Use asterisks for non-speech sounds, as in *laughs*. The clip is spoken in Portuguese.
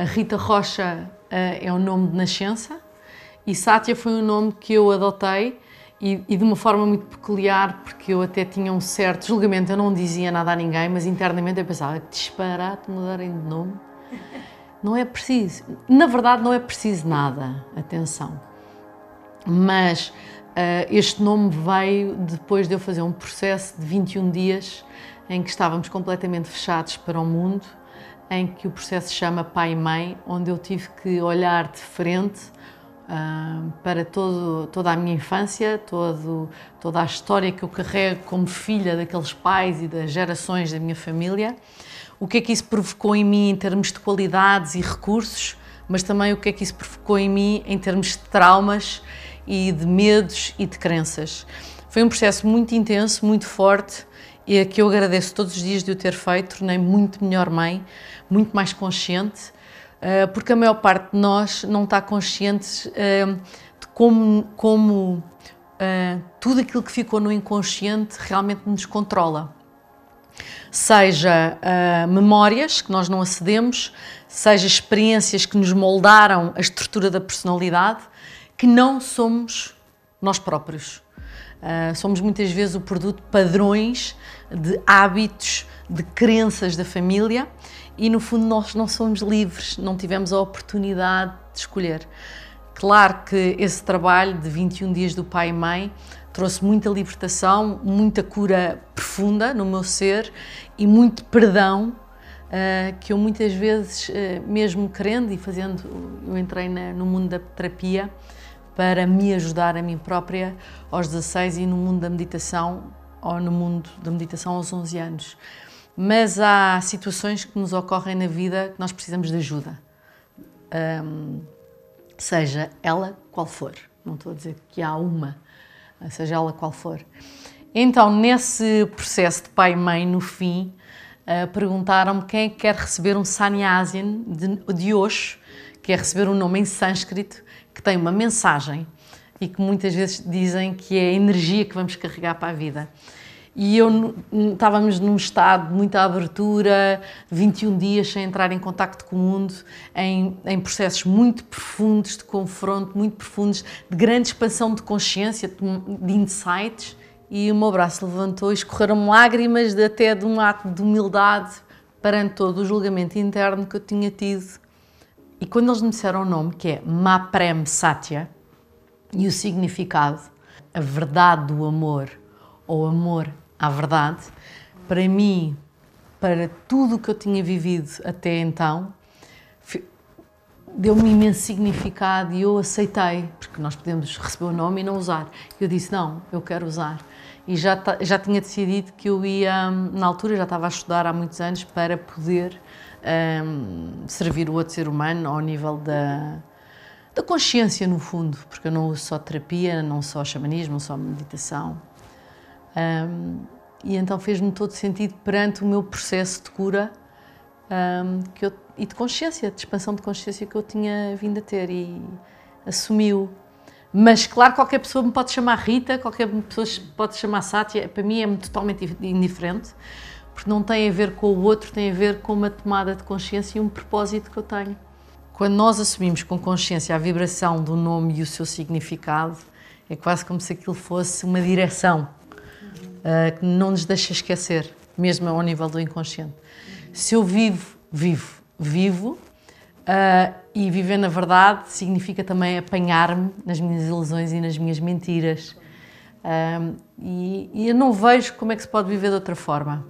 A Rita Rocha uh, é o nome de nascença e Sátia foi um nome que eu adotei e, e, de uma forma muito peculiar, porque eu até tinha um certo julgamento, eu não dizia nada a ninguém, mas internamente eu pensava, disparate mudarem de nome. *laughs* Não é preciso. Na verdade, não é preciso nada, atenção. Mas uh, este nome veio depois de eu fazer um processo de 21 dias em que estávamos completamente fechados para o mundo, em que o processo se chama Pai e Mãe, onde eu tive que olhar de frente uh, para todo, toda a minha infância, todo, toda a história que eu carrego como filha daqueles pais e das gerações da minha família, o que é que isso provocou em mim em termos de qualidades e recursos, mas também o que é que isso provocou em mim em termos de traumas e de medos e de crenças. Foi um processo muito intenso, muito forte e a que eu agradeço todos os dias de o ter feito, tornei-me muito melhor mãe, muito mais consciente eh, porque a maior parte de nós não está consciente eh, de como, como eh, tudo aquilo que ficou no inconsciente realmente nos controla. Seja memórias que nós não acedemos, seja experiências que nos moldaram a estrutura da personalidade, que não somos nós próprios. Uh, somos muitas vezes o produto de padrões, de hábitos, de crenças da família e no fundo nós não somos livres, não tivemos a oportunidade de escolher. Claro que esse trabalho de 21 dias do pai e mãe trouxe muita libertação, muita cura profunda no meu ser e muito perdão uh, que eu muitas vezes, uh, mesmo querendo e fazendo, eu entrei na, no mundo da terapia para me ajudar a mim própria aos 16 e no mundo da meditação, ou no mundo da meditação aos 11 anos mas há situações que nos ocorrem na vida que nós precisamos de ajuda. Seja ela qual for. Não estou a dizer que há uma, seja ela qual for. Então, nesse processo de pai e mãe, no fim, uh, perguntaram-me quem é que quer receber um sannyasian de, de Osho, que é receber um nome em sânscrito, que tem uma mensagem e que muitas vezes dizem que é a energia que vamos carregar para a vida. E eu estávamos num estado de muita abertura, 21 dias sem entrar em contacto com o mundo, em, em processos muito profundos de confronto, muito profundos, de grande expansão de consciência, de, insights. E o meu braço levantou e escorreram lágrimas de, até de um ato de humildade perante todo o julgamento interno que eu tinha tido. E quando eles me disseram o nome, que é Maprem Satya, e o significado, a verdade do amor, ou amor à verdade, para mim, para tudo o que eu tinha vivido até então, deu-me imenso significado e eu aceitei, porque nós podemos receber o nome e não usar. Eu disse, não, eu quero usar. E já, já tinha decidido que eu ia, na altura, já estava a estudar há muitos anos para poder um, servir o outro ser humano ao nível da, da consciência, no fundo, porque eu não uso só terapia, não só xamanismo, não só meditação. Um, e então fez-me todo sentido perante o meu processo de cura um, que eu, e de consciência, de expansão de consciência que eu tinha vindo a ter e assumiu. Mas claro, qualquer pessoa me pode chamar Rita, qualquer pessoa pode chamar Sátia, para mim é totalmente indiferente, porque não tem a ver com o outro, tem a ver com uma tomada de consciência e um propósito que eu tenho. Quando nós assumimos com consciência a vibração do nome e o seu significado, é quase como se aquilo fosse uma direção uh, que não nos deixa esquecer, mesmo ao nível do inconsciente. Se eu vivo, vivo, vivo, uh, e viver na verdade significa também apanhar-me nas minhas ilusões e nas minhas mentiras. Uh, e, e eu não vejo como é que se pode viver de outra forma.